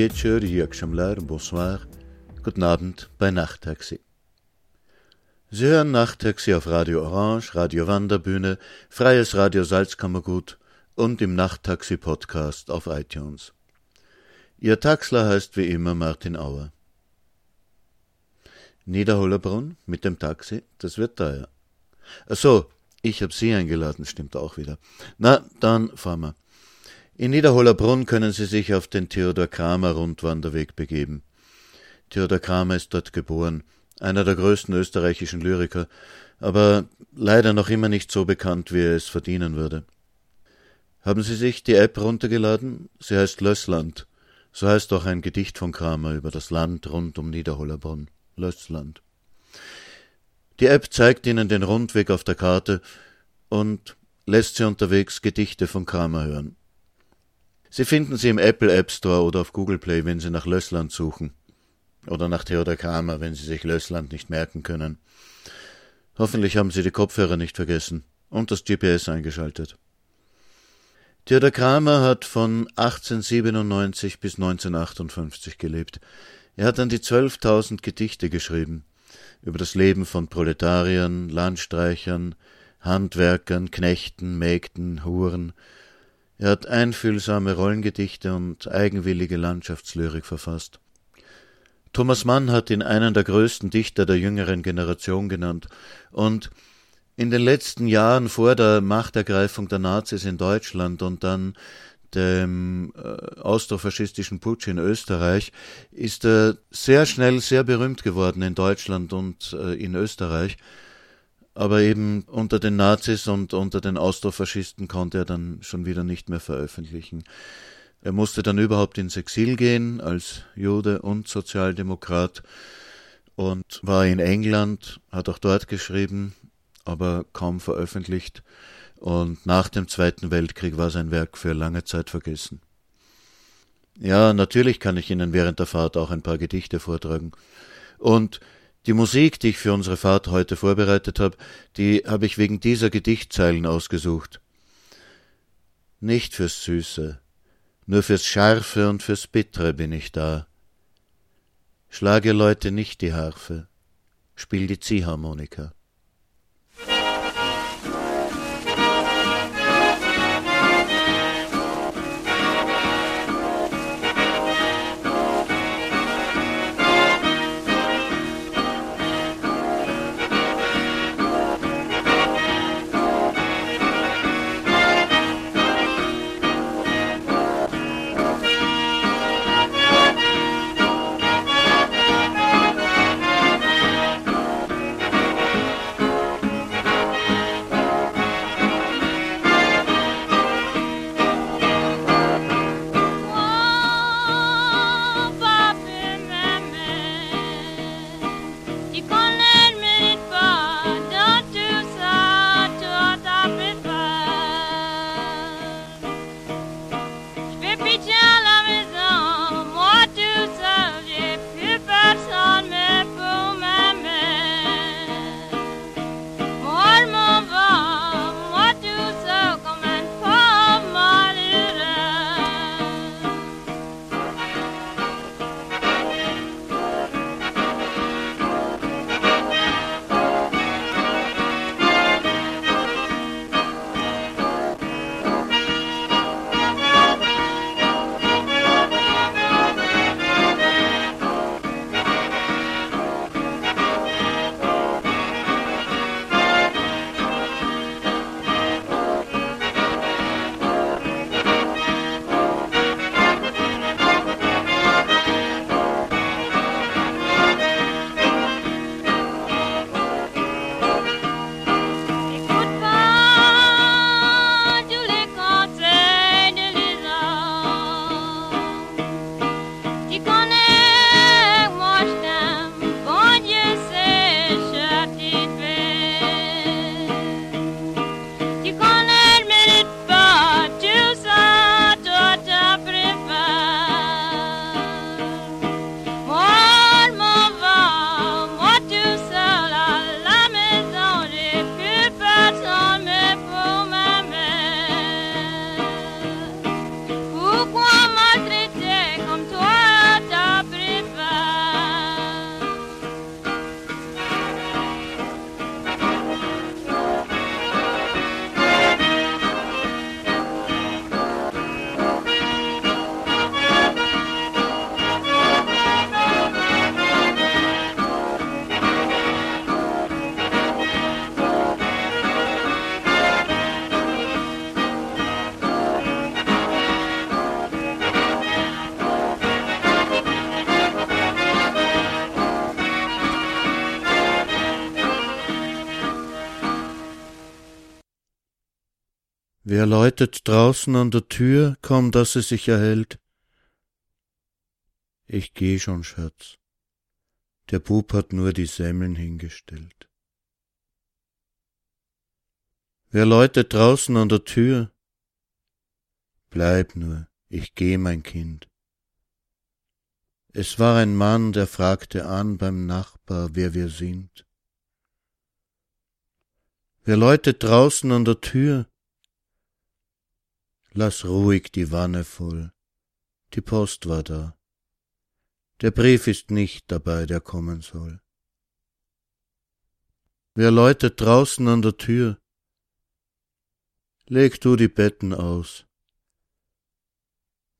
Wieczór, jak bonsoir, guten Abend bei Nachttaxi. Sie hören Nachttaxi auf Radio Orange, Radio Wanderbühne, Freies Radio Salzkammergut und im Nachttaxi-Podcast auf iTunes. Ihr Taxler heißt wie immer Martin Auer. Niederhollerbrunn mit dem Taxi, das wird teuer. Ach so, ich hab Sie eingeladen, stimmt auch wieder. Na, dann fahren wir. In Niederhollerbrunn können Sie sich auf den Theodor Kramer Rundwanderweg begeben. Theodor Kramer ist dort geboren einer der größten österreichischen Lyriker, aber leider noch immer nicht so bekannt, wie er es verdienen würde. Haben Sie sich die App runtergeladen? Sie heißt Lössland. So heißt auch ein Gedicht von Kramer über das Land rund um Niederhollerbrunn. Lössland. Die App zeigt Ihnen den Rundweg auf der Karte und lässt Sie unterwegs Gedichte von Kramer hören. Sie finden sie im Apple App Store oder auf Google Play, wenn Sie nach Lössland suchen. Oder nach Theodor Kramer, wenn Sie sich Lössland nicht merken können. Hoffentlich haben Sie die Kopfhörer nicht vergessen und das GPS eingeschaltet. Theodor Kramer hat von 1897 bis 1958 gelebt. Er hat an die 12.000 Gedichte geschrieben über das Leben von Proletariern, Landstreichern, Handwerkern, Knechten, Mägden, Huren. Er hat einfühlsame Rollengedichte und eigenwillige Landschaftslyrik verfasst. Thomas Mann hat ihn einen der größten Dichter der jüngeren Generation genannt. Und in den letzten Jahren vor der Machtergreifung der Nazis in Deutschland und dann dem äh, austrofaschistischen Putsch in Österreich ist er sehr schnell sehr berühmt geworden in Deutschland und äh, in Österreich. Aber eben unter den Nazis und unter den Austrofaschisten konnte er dann schon wieder nicht mehr veröffentlichen. Er musste dann überhaupt ins Exil gehen als Jude und Sozialdemokrat und war in England, hat auch dort geschrieben, aber kaum veröffentlicht. Und nach dem Zweiten Weltkrieg war sein Werk für lange Zeit vergessen. Ja, natürlich kann ich Ihnen während der Fahrt auch ein paar Gedichte vortragen. Und die Musik, die ich für unsere Fahrt heute vorbereitet habe, die habe ich wegen dieser Gedichtzeilen ausgesucht. Nicht fürs Süße, nur fürs Scharfe und fürs Bittere bin ich da. Schlage Leute nicht die Harfe, spiel die Ziehharmonika. Wer läutet draußen an der Tür, kaum dass es sich erhält? Ich geh schon, Schatz. Der Bub hat nur die Semmeln hingestellt. Wer läutet draußen an der Tür? Bleib nur, ich geh, mein Kind. Es war ein Mann, der fragte an beim Nachbar, wer wir sind. Wer läutet draußen an der Tür? Lass ruhig die Wanne voll. Die Post war da. Der Brief ist nicht dabei, der kommen soll. Wer läutet draußen an der Tür? Leg du die Betten aus.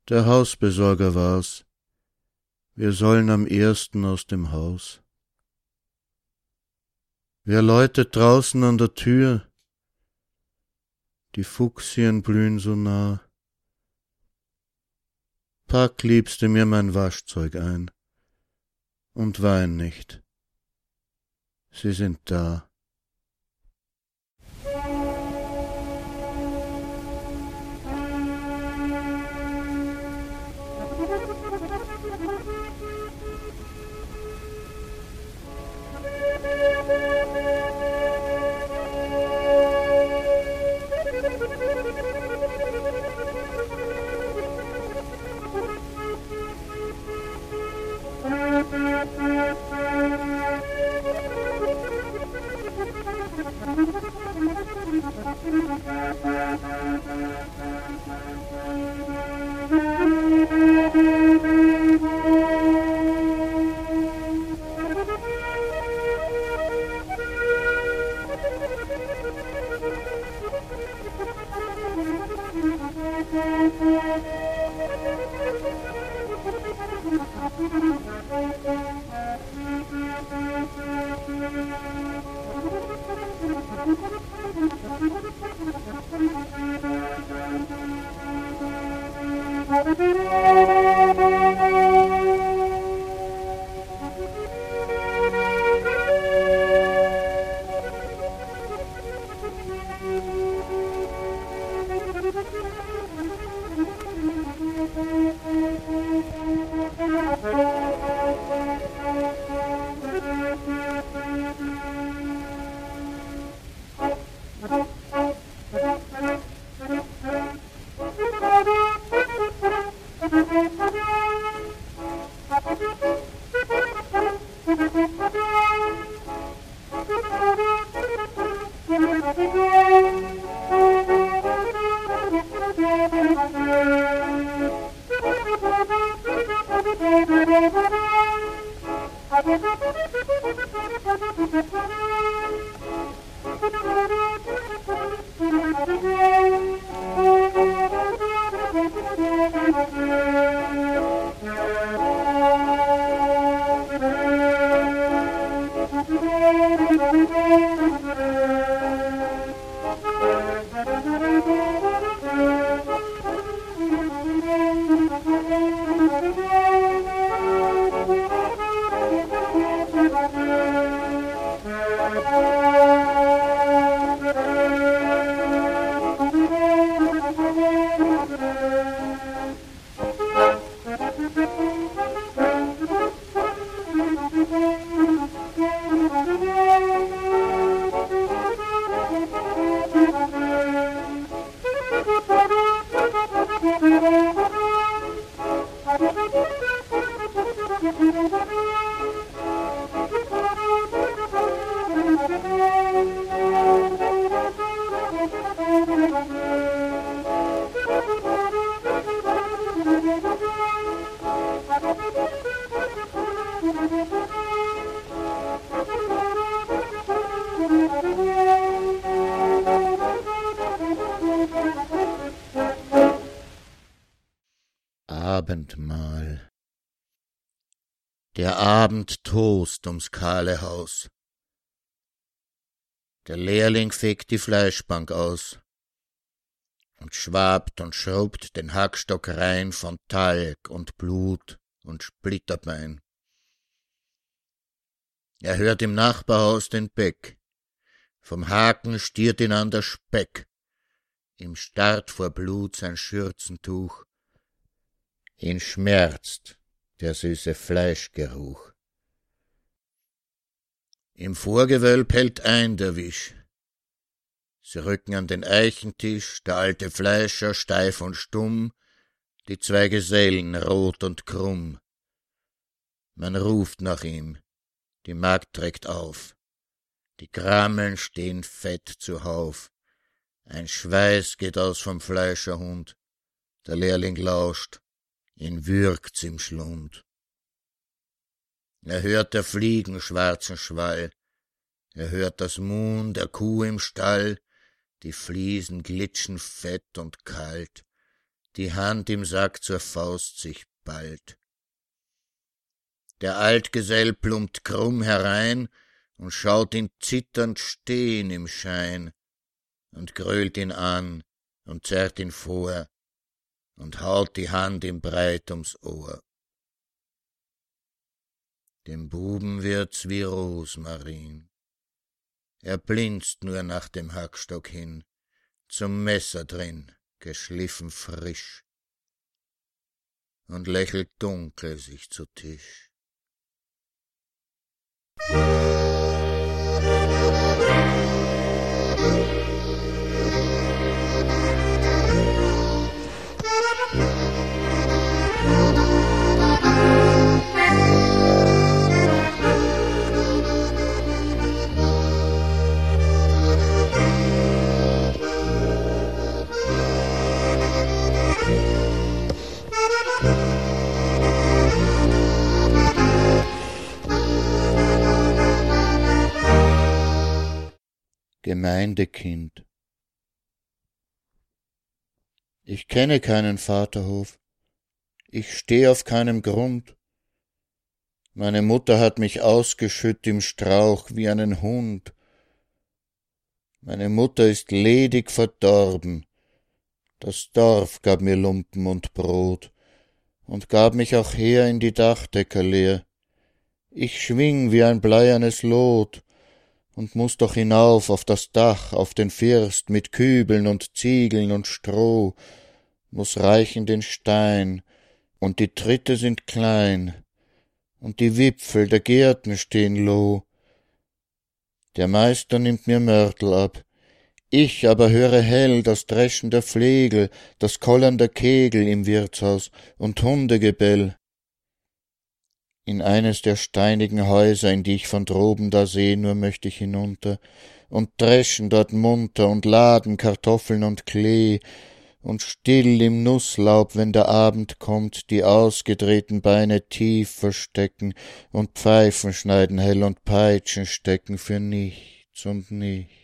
Der Hausbesorger war's. Wir sollen am ersten aus dem Haus. Wer läutet draußen an der Tür? Die Fuchsien blühen so nah. Pack, liebste, mir mein Waschzeug ein und wein nicht. Sie sind da. Abend tost ums kahle Haus. Der Lehrling fegt die Fleischbank aus und schwabt und schrubbt den Hackstock rein von Talg und Blut und Splitterbein. Er hört im Nachbarhaus den Beck, vom Haken stiert ihn an der Speck, ihm starrt vor Blut sein Schürzentuch. Ihn schmerzt der süße Fleischgeruch. Im Vorgewölb hält ein der Wisch. Sie rücken an den Eichentisch, der alte Fleischer steif und stumm, die zwei Gesellen rot und krumm. Man ruft nach ihm, die Magd trägt auf, die Krameln stehen fett zuhauf, ein Schweiß geht aus vom Fleischerhund, der Lehrling lauscht, ihn würgt's im Schlund. Er hört der Fliegen schwarzen Schwall, er hört das Muhn der Kuh im Stall, die Fliesen glitschen fett und kalt, die Hand im Sack zur Faust sich ballt. Der Altgesell plumpt krumm herein und schaut ihn zitternd stehen im Schein und grölt ihn an und zerrt ihn vor und haut die Hand ihm breit ums Ohr. Dem Buben wird's wie Rosmarin. Er blinzt nur nach dem Hackstock hin, zum Messer drin, geschliffen frisch, und lächelt dunkel sich zu Tisch. Gemeindekind. Ich kenne keinen Vaterhof, ich steh auf keinem Grund. Meine Mutter hat mich ausgeschütt im Strauch wie einen Hund. Meine Mutter ist ledig verdorben. Das Dorf gab mir Lumpen und Brot und gab mich auch her in die Dachdecker leer. Ich schwing wie ein bleiernes Lot und muss doch hinauf auf das Dach, auf den First mit Kübeln und Ziegeln und Stroh, muss reichen den Stein, und die Tritte sind klein, und die Wipfel der Gärten stehen loh. Der Meister nimmt mir Mörtel ab, ich aber höre hell das Dreschen der Flegel, das Kollern der Kegel im Wirtshaus und Hundegebell in eines der steinigen Häuser, in die ich von droben da seh, nur möcht ich hinunter, und dreschen dort munter und laden Kartoffeln und Klee, und still im Nußlaub, wenn der Abend kommt, die ausgedrehten Beine tief verstecken und Pfeifen schneiden hell und Peitschen stecken für nichts und nichts.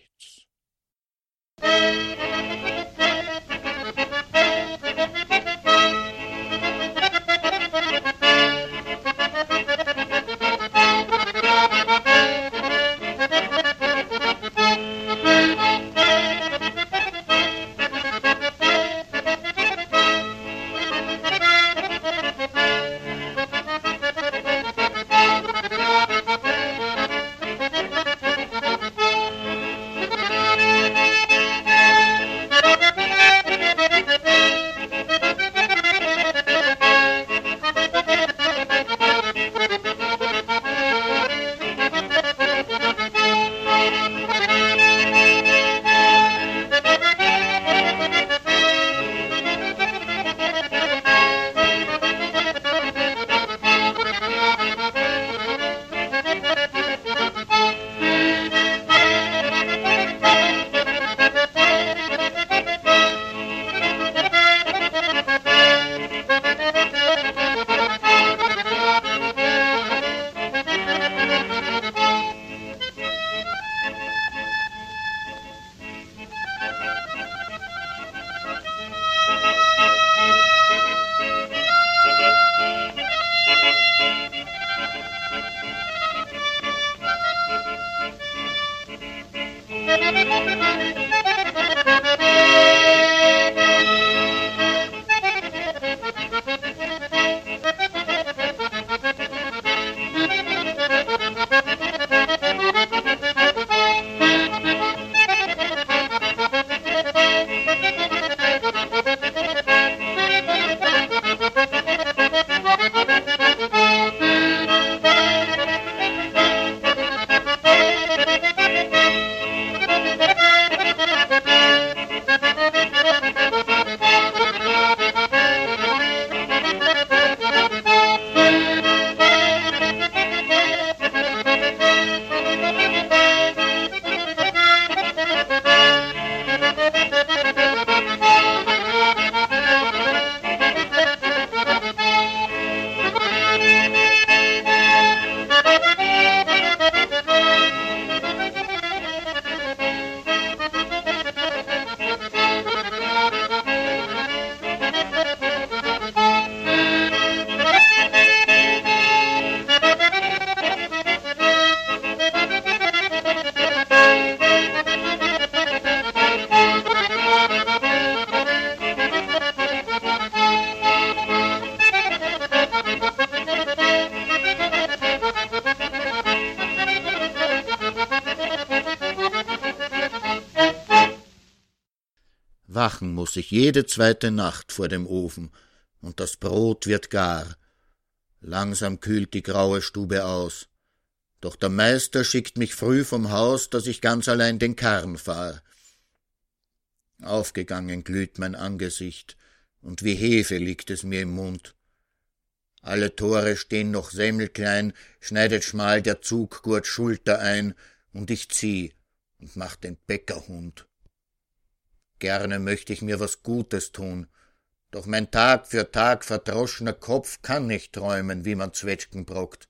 Muss ich jede zweite Nacht vor dem Ofen, und das Brot wird gar. Langsam kühlt die graue Stube aus. Doch der Meister schickt mich früh vom Haus, dass ich ganz allein den Karren fahr. Aufgegangen glüht mein Angesicht, und wie Hefe liegt es mir im Mund. Alle Tore stehen noch semmelklein, schneidet schmal der Zuggurt Schulter ein, und ich zieh und mach den Bäckerhund. Gerne möchte ich mir was Gutes tun, doch mein Tag für Tag verdroschener Kopf kann nicht träumen, wie man Zwetschgen brockt,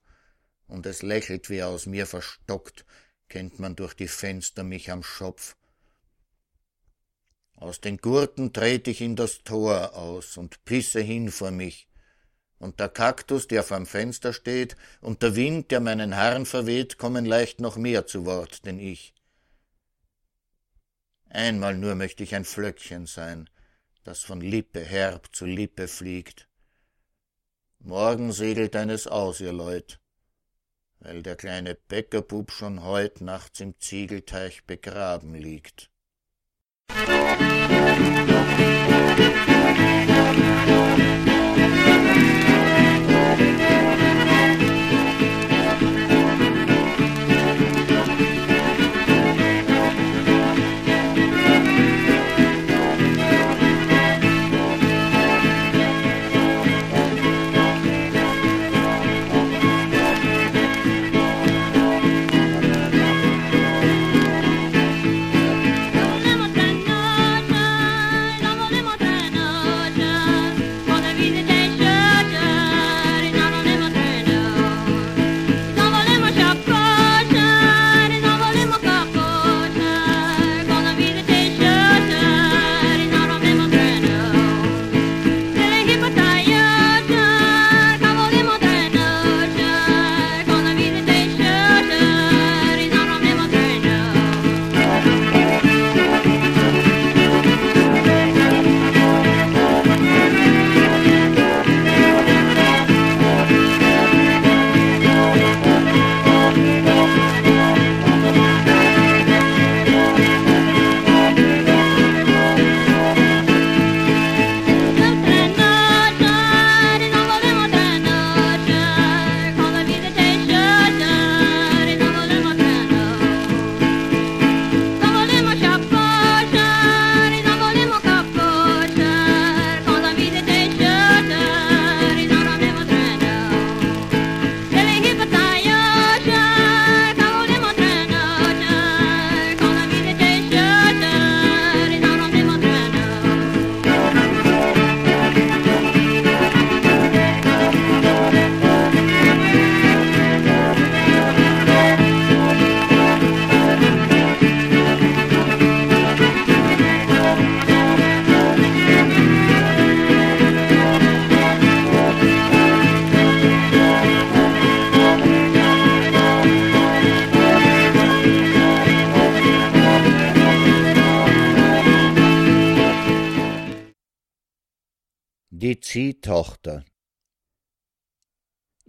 und es lächelt wie aus mir verstockt, kennt man durch die Fenster mich am Schopf. Aus den Gurten tret ich in das Tor aus und pisse hin vor mich, und der Kaktus, der vorm Fenster steht, und der Wind, der meinen Haaren verweht, kommen leicht noch mehr zu Wort denn ich. Einmal nur möchte ich ein Flöckchen sein, das von Lippe herb zu Lippe fliegt. Morgen segelt eines aus, ihr Leut, weil der kleine Bäckerbub schon heut nachts im Ziegelteich begraben liegt. Die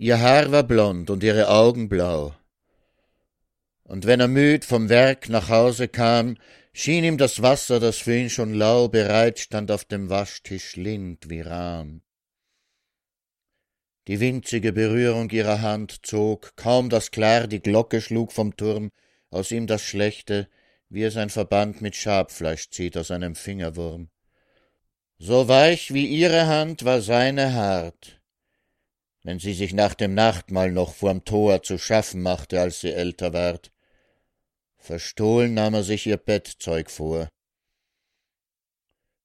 Ihr Haar war blond und ihre Augen blau. Und wenn er müd vom Werk nach Hause kam, schien ihm das Wasser, das für ihn schon lau bereit stand, auf dem Waschtisch lind wie Rahm. Die winzige Berührung ihrer Hand zog, kaum dass klar die Glocke schlug vom Turm, aus ihm das Schlechte, wie es ein Verband mit Schabfleisch zieht aus einem Fingerwurm. So weich wie ihre Hand war seine hart, wenn sie sich nach dem Nachtmahl noch vorm Tor zu schaffen machte, als sie älter ward. Verstohlen nahm er sich ihr Bettzeug vor.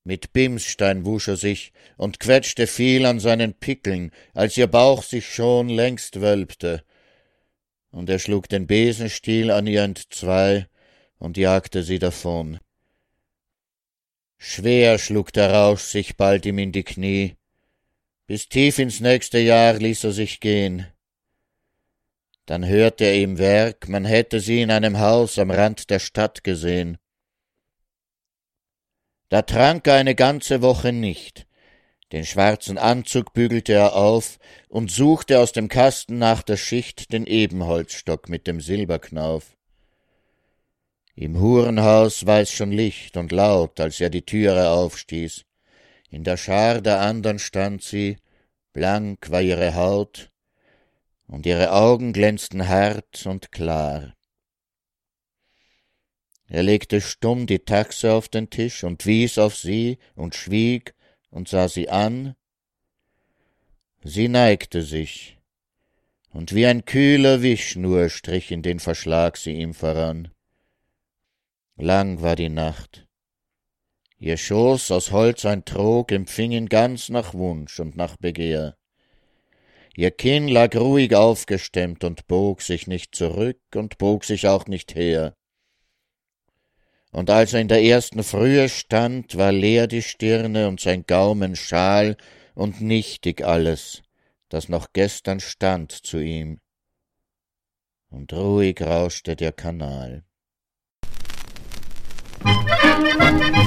Mit Bimsstein wusch er sich und quetschte viel an seinen Pickeln, als ihr Bauch sich schon längst wölbte. Und er schlug den Besenstiel an ihr entzwei und jagte sie davon. Schwer schlug der Rausch sich bald ihm in die Knie. Bis tief ins nächste Jahr ließ er sich gehen. Dann hörte er im Werk, man hätte sie in einem Haus am Rand der Stadt gesehen. Da trank er eine ganze Woche nicht. Den schwarzen Anzug bügelte er auf und suchte aus dem Kasten nach der Schicht den Ebenholzstock mit dem Silberknauf. Im Hurenhaus war es schon licht und laut, als er die Türe aufstieß. In der Schar der andern stand sie, blank war ihre Haut, und ihre Augen glänzten hart und klar. Er legte stumm die Taxe auf den Tisch und wies auf sie und schwieg und sah sie an. Sie neigte sich, und wie ein kühler Wisch nur strich in den Verschlag sie ihm voran. Lang war die Nacht. Ihr Schoß aus Holz ein Trog empfing ihn ganz nach Wunsch und nach Begehr. Ihr Kinn lag ruhig aufgestemmt und bog sich nicht zurück und bog sich auch nicht her. Und als er in der ersten Frühe stand, war leer die Stirne und sein Gaumen schal und nichtig alles, das noch gestern stand zu ihm. Und ruhig rauschte der Kanal. hinterm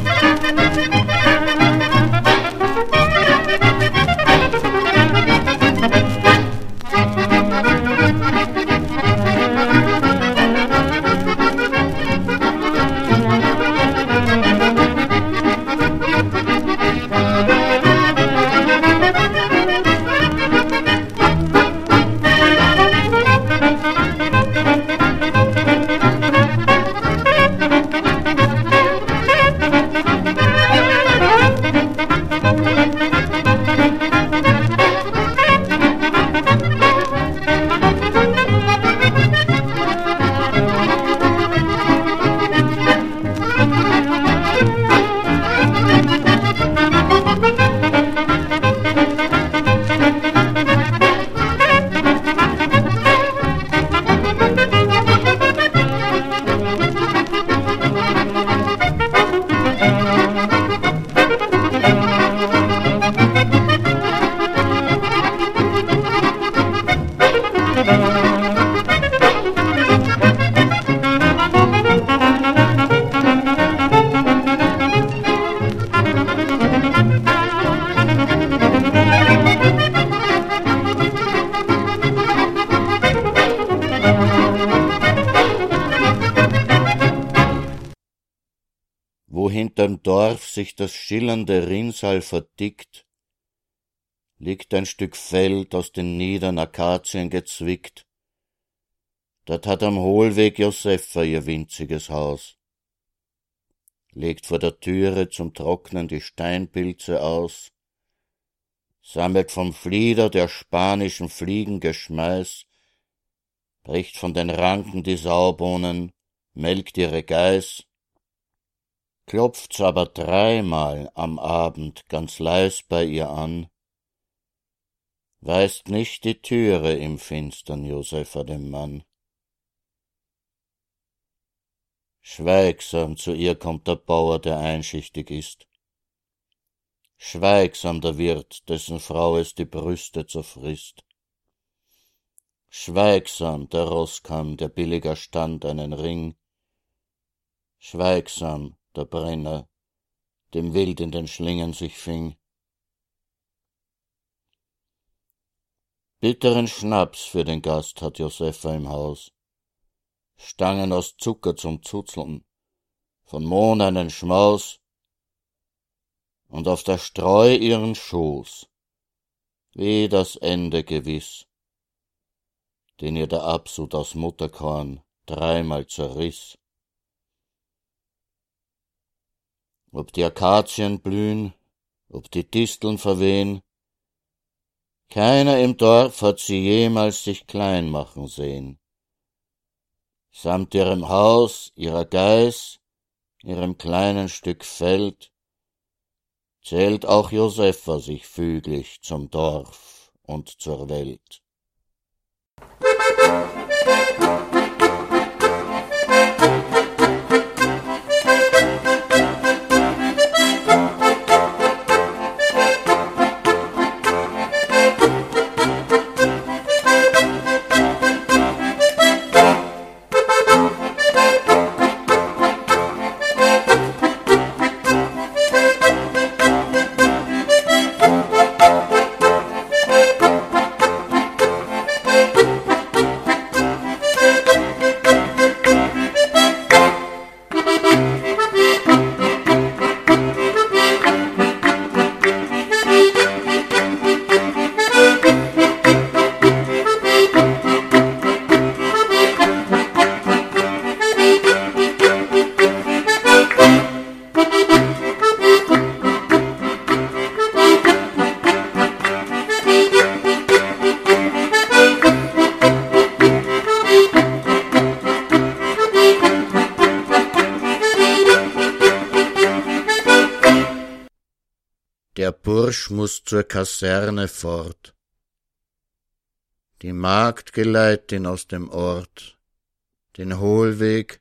das schillernde Rinnsal verdickt, liegt ein Stück Feld aus den niedern Akazien gezwickt. Dort hat am Hohlweg Josepha ihr winziges Haus, legt vor der Türe zum Trocknen die Steinpilze aus, sammelt vom Flieder der spanischen Fliegen Geschmeiß, bricht von den Ranken die Saubohnen, melkt ihre Geiß, klopft's aber dreimal am Abend ganz leis bei ihr an, weist nicht die Türe im Finstern Josepha dem Mann. Schweigsam zu ihr kommt der Bauer, der einschichtig ist. Schweigsam der Wirt, dessen Frau es die Brüste zerfrisst. Schweigsam der Roßkamm, der billiger stand einen Ring. Schweigsam der Brenner, dem wild in den Schlingen sich fing. Bitteren Schnaps für den Gast hat Josepha im Haus, Stangen aus Zucker zum Zuzeln, von Mohn einen Schmaus und auf der Streu ihren Schoß, wie das Ende gewiss, den ihr der Absud aus Mutterkorn dreimal zerriss. Ob die Akazien blühen, ob die Disteln verwehen. Keiner im Dorf hat sie jemals sich klein machen sehen. Samt ihrem Haus, ihrer Geiß, ihrem kleinen Stück Feld, zählt auch Josepha sich füglich zum Dorf und zur Welt. Bursch muss zur Kaserne fort. Die Magd geleit ihn aus dem Ort, den Hohlweg,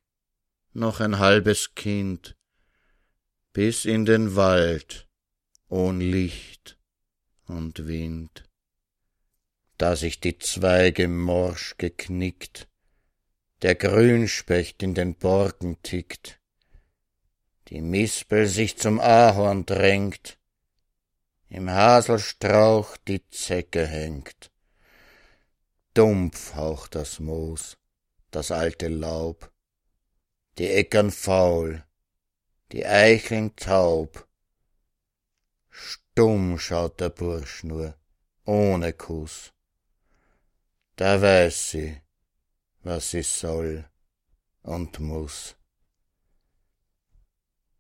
noch ein halbes Kind, bis in den Wald, ohn Licht und Wind. Da sich die Zweige morsch geknickt, der Grünspecht in den Borken tickt, die Mispel sich zum Ahorn drängt, im Haselstrauch die Zecke hängt. Dumpf haucht das Moos, das alte Laub, die Äckern faul, die Eicheln taub. Stumm schaut der Bursch nur, ohne Kuss. Da weiß sie, was sie soll und muss.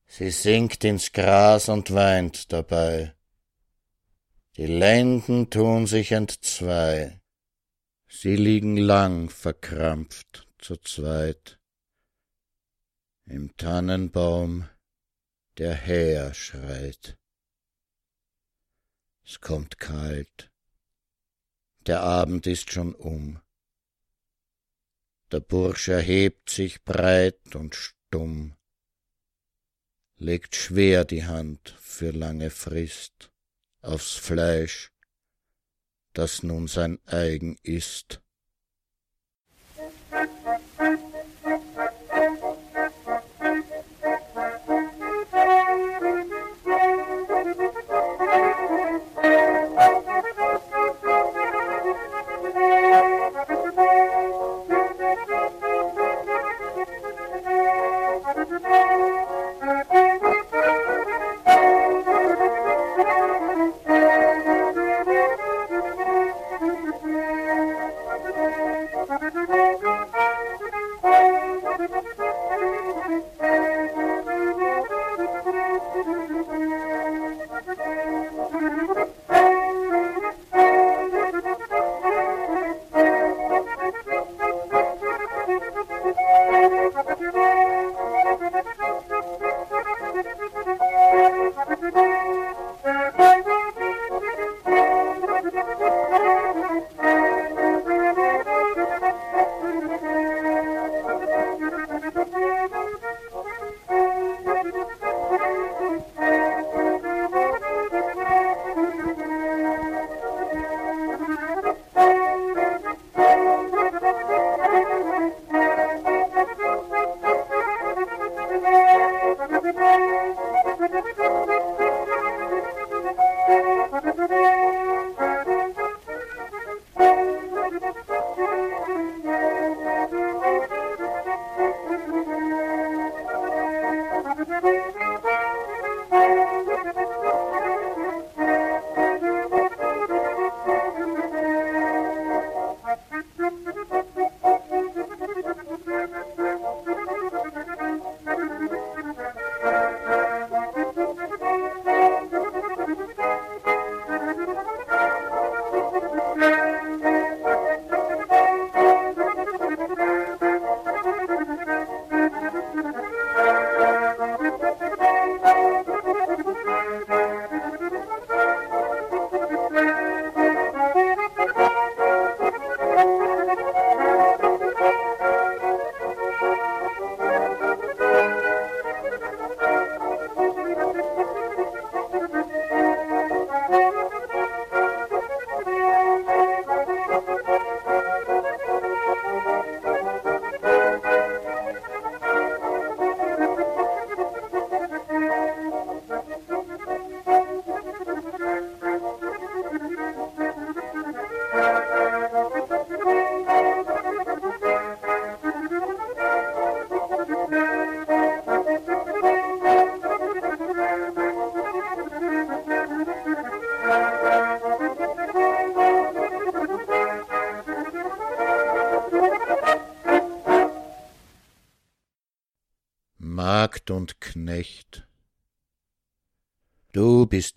Sie sinkt ins Gras und weint dabei. Die Lenden tun sich entzwei. Sie liegen lang verkrampft zu zweit. Im Tannenbaum der Häher schreit. Es kommt kalt. Der Abend ist schon um. Der Bursch erhebt sich breit und stumm legt schwer die Hand für lange Frist aufs Fleisch, das nun sein eigen ist.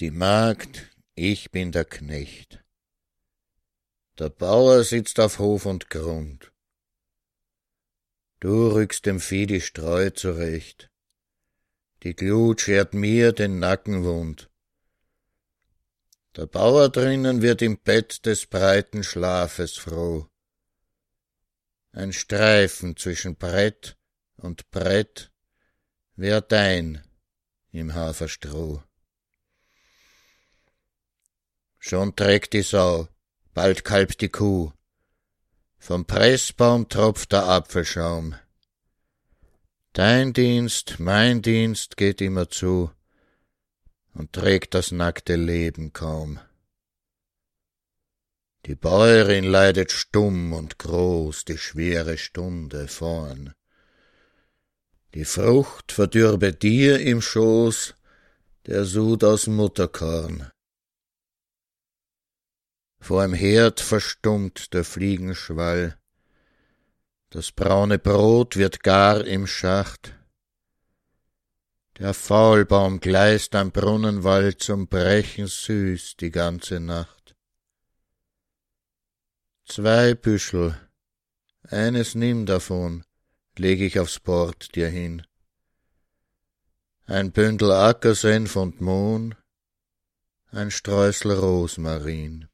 Die Magd, ich bin der Knecht. Der Bauer sitzt auf Hof und Grund. Du rückst dem Vieh die Streu zurecht. Die Glut schert mir den Nacken wund. Der Bauer drinnen wird im Bett des breiten Schlafes froh. Ein Streifen zwischen Brett und Brett wär dein im Haferstroh. Schon trägt die Sau, bald kalbt die Kuh, vom Pressbaum tropft der Apfelschaum. Dein Dienst, mein Dienst geht immer zu und trägt das nackte Leben kaum. Die Bäuerin leidet stumm und groß die schwere Stunde vorn. Die Frucht verdürbe dir im Schoß der Sud aus Mutterkorn. Vorm Herd verstummt der Fliegenschwall, das braune Brot wird gar im Schacht, der Faulbaum gleist am Brunnenwall zum Brechen süß die ganze Nacht. Zwei Büschel, eines nimm davon, leg ich aufs Bord dir hin. Ein Bündel Ackersenf und Mohn, ein Streusel Rosmarin.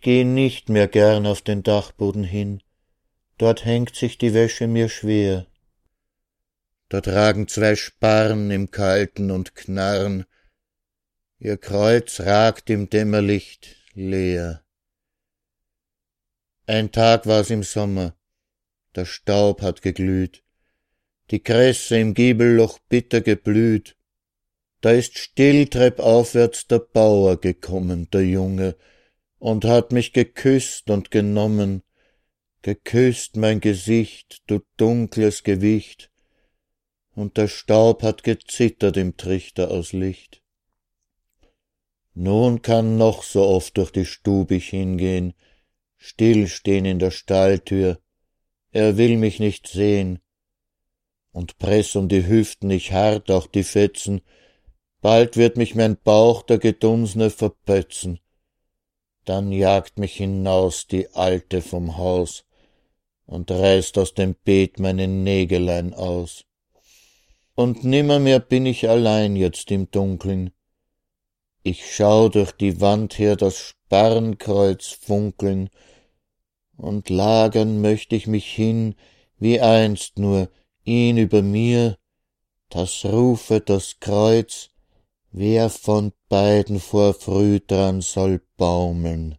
Ich geh nicht mehr gern auf den Dachboden hin, dort hängt sich die Wäsche mir schwer. Dort ragen zwei Sparren im Kalten und knarren, ihr Kreuz ragt im Dämmerlicht leer. Ein Tag war's im Sommer, der Staub hat geglüht, die Kresse im Giebelloch bitter geblüht, da ist still treppaufwärts der Bauer gekommen, der Junge, und hat mich geküsst und genommen, geküsst mein Gesicht, du dunkles Gewicht, und der Staub hat gezittert im Trichter aus Licht. Nun kann noch so oft durch die Stub ich hingehen, stillstehn in der Stalltür, er will mich nicht sehn, und press um die Hüften ich hart auch die Fetzen, bald wird mich mein Bauch der Gedunsne verpötzen, dann jagt mich hinaus die Alte vom Haus und reißt aus dem Beet meine Nägelein aus. Und nimmermehr bin ich allein jetzt im Dunkeln. Ich schau durch die Wand her das Sparrenkreuz funkeln, und lagern möcht ich mich hin, wie einst nur ihn über mir, das rufe das Kreuz, wer von beiden vor früh dran soll baumeln.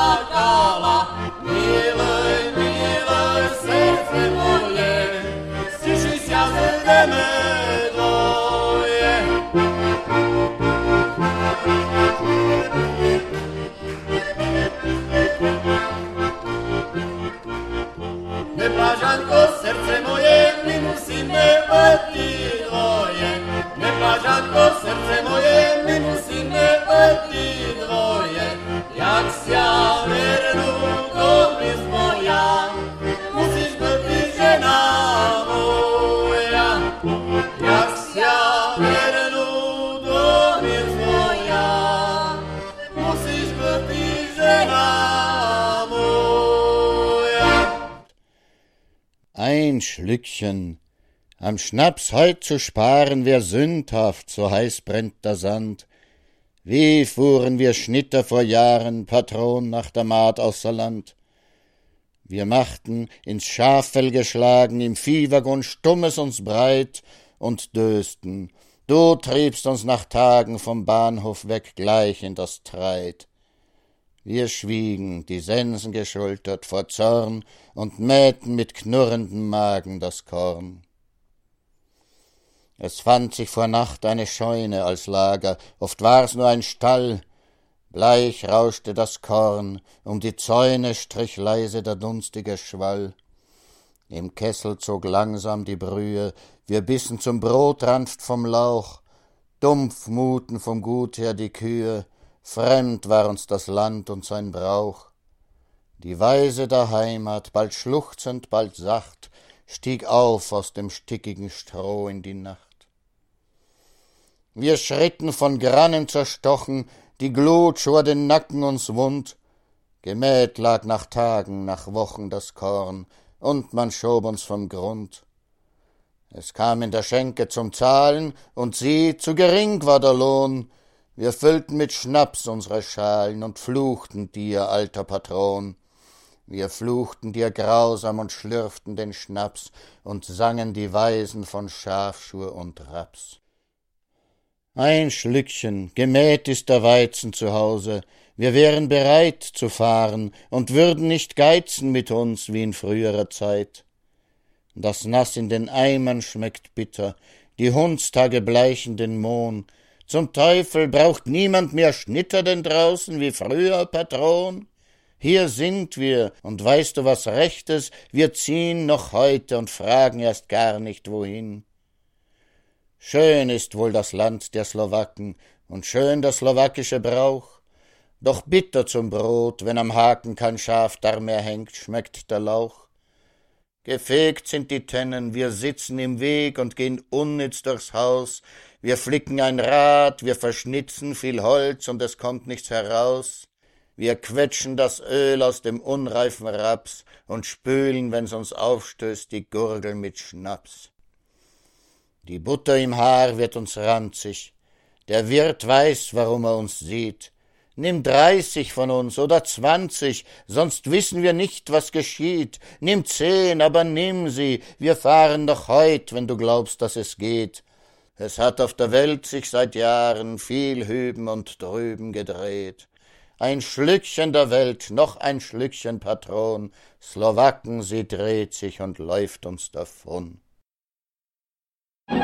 Schlückchen, am Schnaps heut zu sparen, wär sündhaft, so heiß brennt der Sand. Wie fuhren wir Schnitter vor Jahren, Patron nach der Maat außer Land. Wir machten, ins Schaffell geschlagen, im Viehwaggon stummes uns breit und dösten. Du triebst uns nach Tagen vom Bahnhof weg gleich in das Treit. Wir schwiegen, die Sensen geschultert vor Zorn und mähten mit knurrendem Magen das Korn. Es fand sich vor Nacht eine Scheune als Lager, oft war's nur ein Stall. Bleich rauschte das Korn, um die Zäune strich leise der dunstige Schwall. Im Kessel zog langsam die Brühe, wir bissen zum Brot ranft vom Lauch, dumpf muten vom Gut her die Kühe, fremd war uns das Land und sein Brauch. Die Weise der Heimat, bald schluchzend, bald sacht, stieg auf aus dem stickigen Stroh in die Nacht. Wir schritten von Grannen zerstochen, die Glut schor den Nacken uns wund. Gemäht lag nach Tagen, nach Wochen das Korn, und man schob uns vom Grund. Es kam in der Schenke zum Zahlen, und sie, zu gering war der Lohn. Wir füllten mit Schnaps unsere Schalen und fluchten dir, alter Patron. Wir fluchten dir grausam und schlürften den Schnaps und sangen die Weisen von Schafschur und Raps. Ein Schlückchen, gemäht ist der Weizen zu Hause, wir wären bereit zu fahren und würden nicht geizen mit uns wie in früherer Zeit. Das Nass in den Eimern schmeckt bitter, die Hundstage bleichen den Mohn. Zum Teufel braucht niemand mehr Schnitter denn draußen wie früher, Patron. Hier sind wir, und weißt du was Rechtes, wir ziehen noch heute und fragen erst gar nicht wohin. Schön ist wohl das Land der Slowaken und schön der slowakische Brauch, doch bitter zum Brot, wenn am Haken kein Schafdarm mehr hängt, schmeckt der Lauch. Gefegt sind die Tennen, wir sitzen im Weg und gehen unnütz durchs Haus, wir flicken ein Rad, wir verschnitzen viel Holz und es kommt nichts heraus. Wir quetschen das Öl aus dem unreifen Raps und spülen, wenn's uns aufstößt, die Gurgel mit Schnaps. Die Butter im Haar wird uns ranzig. Der Wirt weiß, warum er uns sieht. Nimm dreißig von uns oder zwanzig, sonst wissen wir nicht, was geschieht. Nimm zehn, aber nimm sie, wir fahren doch heut, wenn du glaubst, dass es geht. Es hat auf der Welt sich seit Jahren viel hüben und drüben gedreht. Ein Schlückchen der Welt, noch ein Schlückchen Patron, Slowaken, sie dreht sich und läuft uns davon. Sie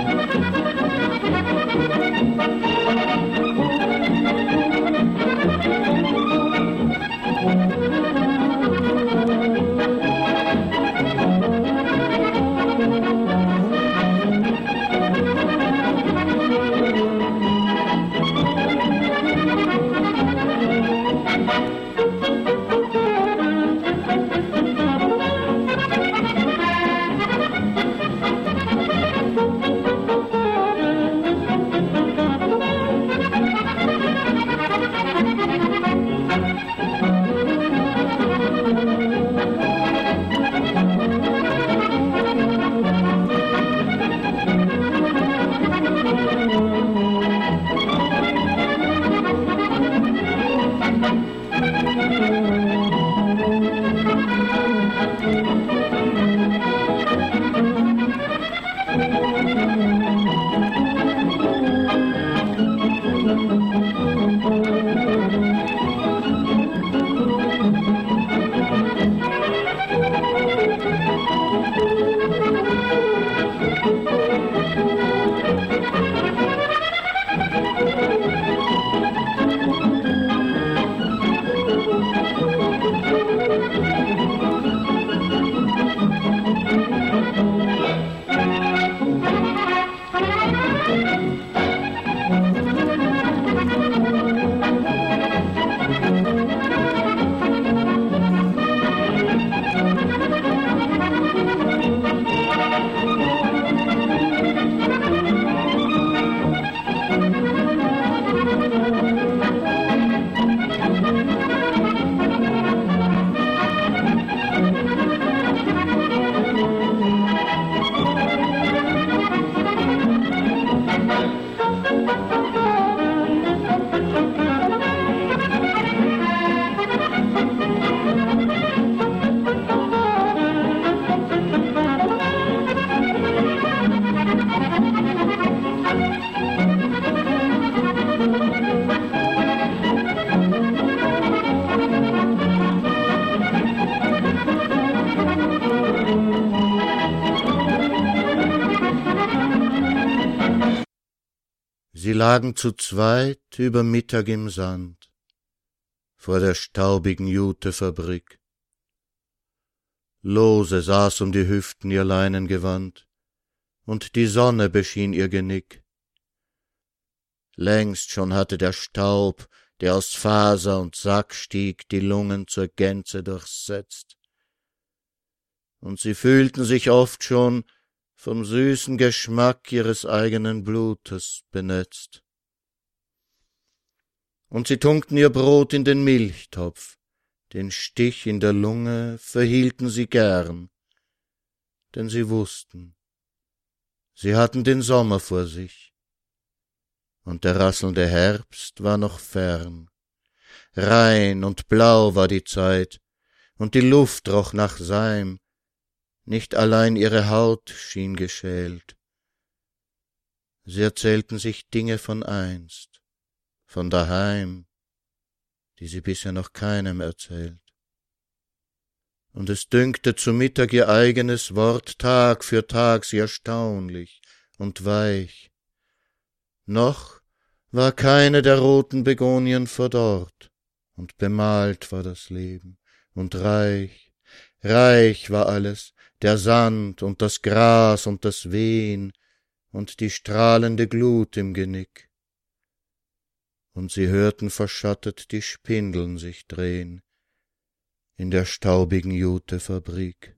lagen zu zweit über Mittag im Sand vor der staubigen Jutefabrik. Lose saß um die Hüften ihr Leinengewand, und die Sonne beschien ihr Genick. Längst schon hatte der Staub, der aus Faser und Sack stieg, die Lungen zur Gänze durchsetzt. Und sie fühlten sich oft schon vom süßen Geschmack ihres eigenen Blutes benetzt. Und sie tunkten ihr Brot in den Milchtopf, den Stich in der Lunge verhielten sie gern, denn sie wussten, sie hatten den Sommer vor sich, und der rasselnde Herbst war noch fern. Rein und blau war die Zeit, und die Luft roch nach Seim, nicht allein ihre Haut schien geschält. Sie erzählten sich Dinge von einst, von daheim, die sie bisher noch keinem erzählt. Und es dünkte zu Mittag ihr eigenes Wort Tag für Tag sie erstaunlich und weich. Noch war keine der roten Begonien verdorrt, und bemalt war das Leben, und reich, reich war alles, der Sand und das Gras und das Wehen und die strahlende Glut im Genick. Und sie hörten verschattet die Spindeln sich drehen in der staubigen Jutefabrik.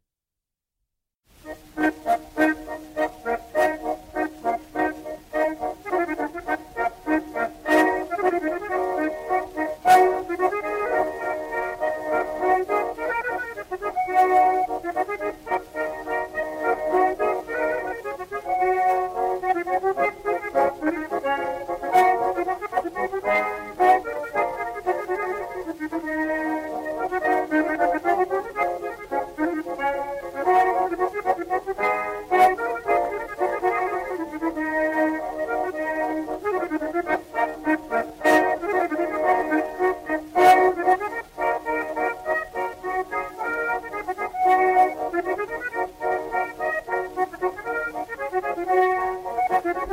Thank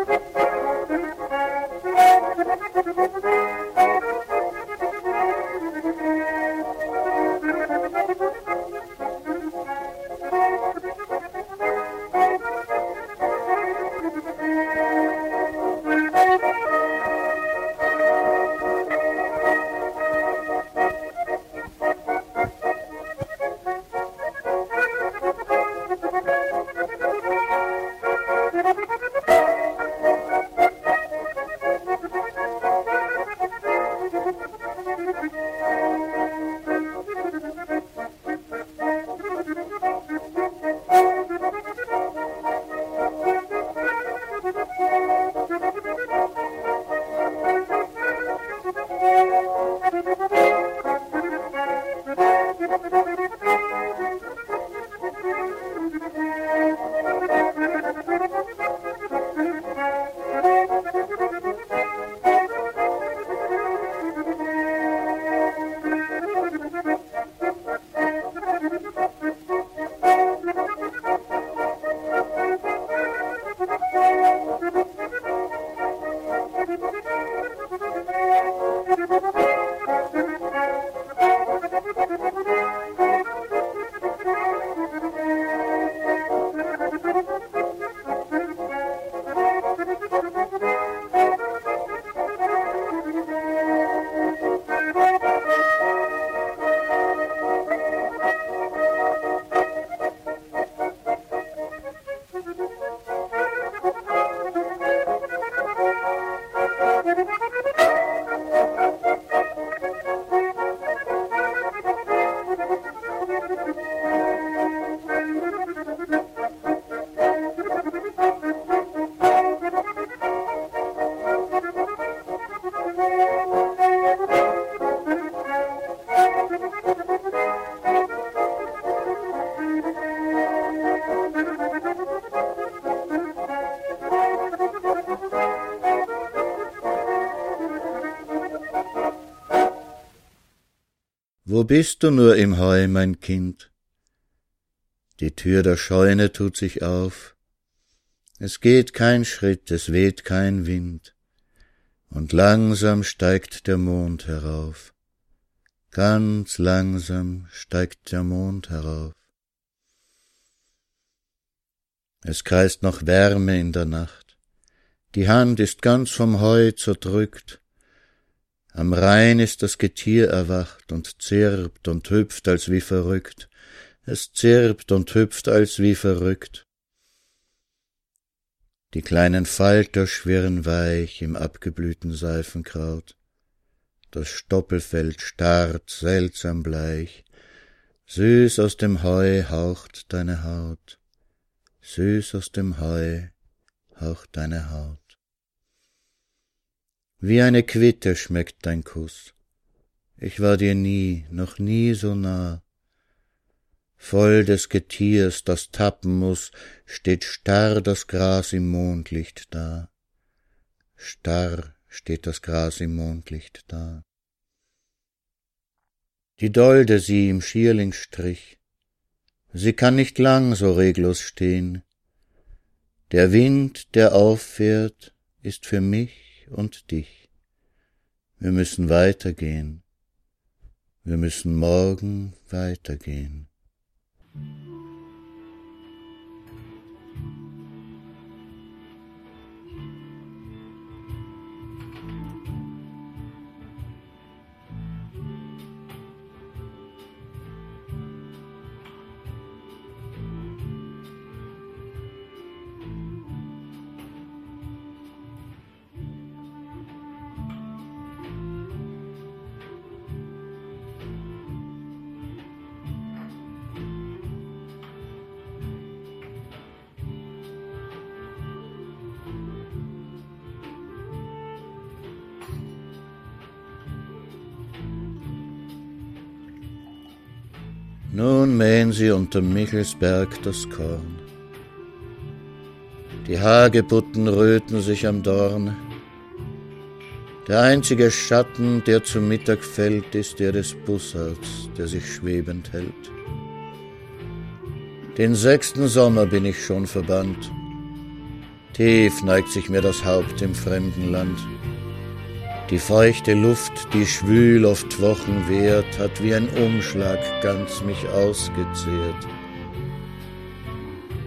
you. Wo bist du nur im Heu, mein Kind? Die Tür der Scheune tut sich auf. Es geht kein Schritt, es weht kein Wind. Und langsam steigt der Mond herauf, ganz langsam steigt der Mond herauf. Es kreist noch Wärme in der Nacht, die Hand ist ganz vom Heu zerdrückt, am Rhein ist das Getier erwacht und zirpt und hüpft als wie verrückt, es zirpt und hüpft als wie verrückt. Die kleinen Falter schwirren weich im abgeblühten Seifenkraut, das Stoppelfeld starrt seltsam bleich, süß aus dem Heu haucht deine Haut, süß aus dem Heu haucht deine Haut. Wie eine Quitte schmeckt dein Kuss. Ich war dir nie, noch nie so nah. Voll des Getiers, das tappen muss, steht starr das Gras im Mondlicht da. Starr steht das Gras im Mondlicht da. Die Dolde sie im Schierlingsstrich, sie kann nicht lang so reglos stehn. Der Wind, der auffährt, ist für mich und dich. Wir müssen weitergehen. Wir müssen morgen weitergehen. Sie unter Michelsberg das Korn. Die Hagebutten röten sich am Dorn. Der einzige Schatten, der zum Mittag fällt, ist der des Bussards, der sich schwebend hält. Den sechsten Sommer bin ich schon verbannt. Tief neigt sich mir das Haupt im fremden Land. Die feuchte Luft, die schwül oft Wochen währt, hat wie ein Umschlag ganz mich ausgezehrt.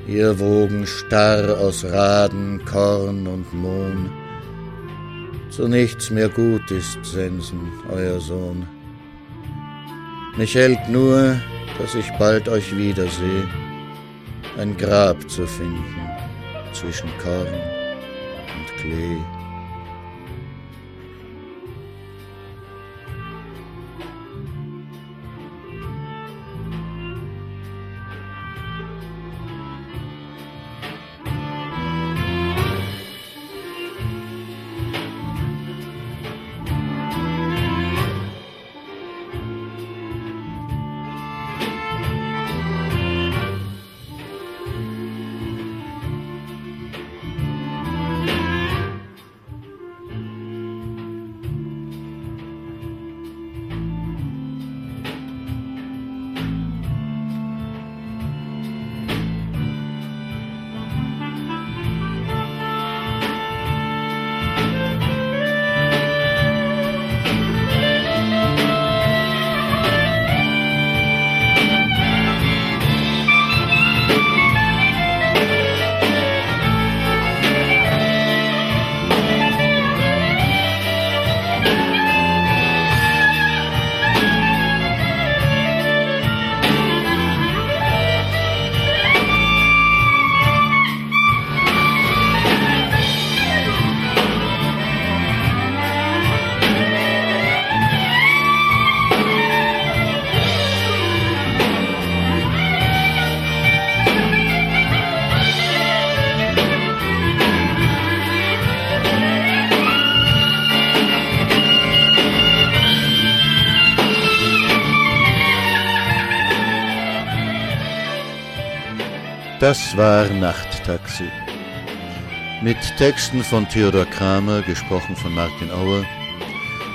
Ihr Wogen starr aus Raden, Korn und Mohn. Zu nichts mehr gut ist Sensen, euer Sohn. Mich hält nur, dass ich bald euch wiederseh, ein Grab zu finden zwischen Korn und Klee. Das war Nachttaxi. Mit Texten von Theodor Kramer, gesprochen von Martin Auer,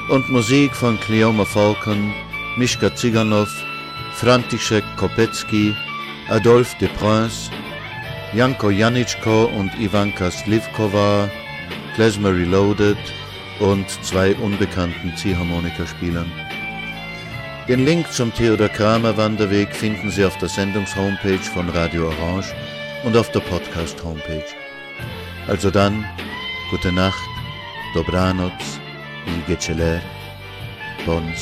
und Musik von Kleoma Falcon, Mischka Ziganov, František Kopetzky, Adolphe de Prince, Janko Janitschko und Ivanka Slivkova, Klezmer Reloaded, und zwei unbekannten Ziehharmonikaspielern. Den Link zum Theodor Kramer Wanderweg finden Sie auf der Sendungshomepage von Radio Orange und auf der Podcast-Homepage. Also dann, gute Nacht, dobranoc, il geceler, bonne.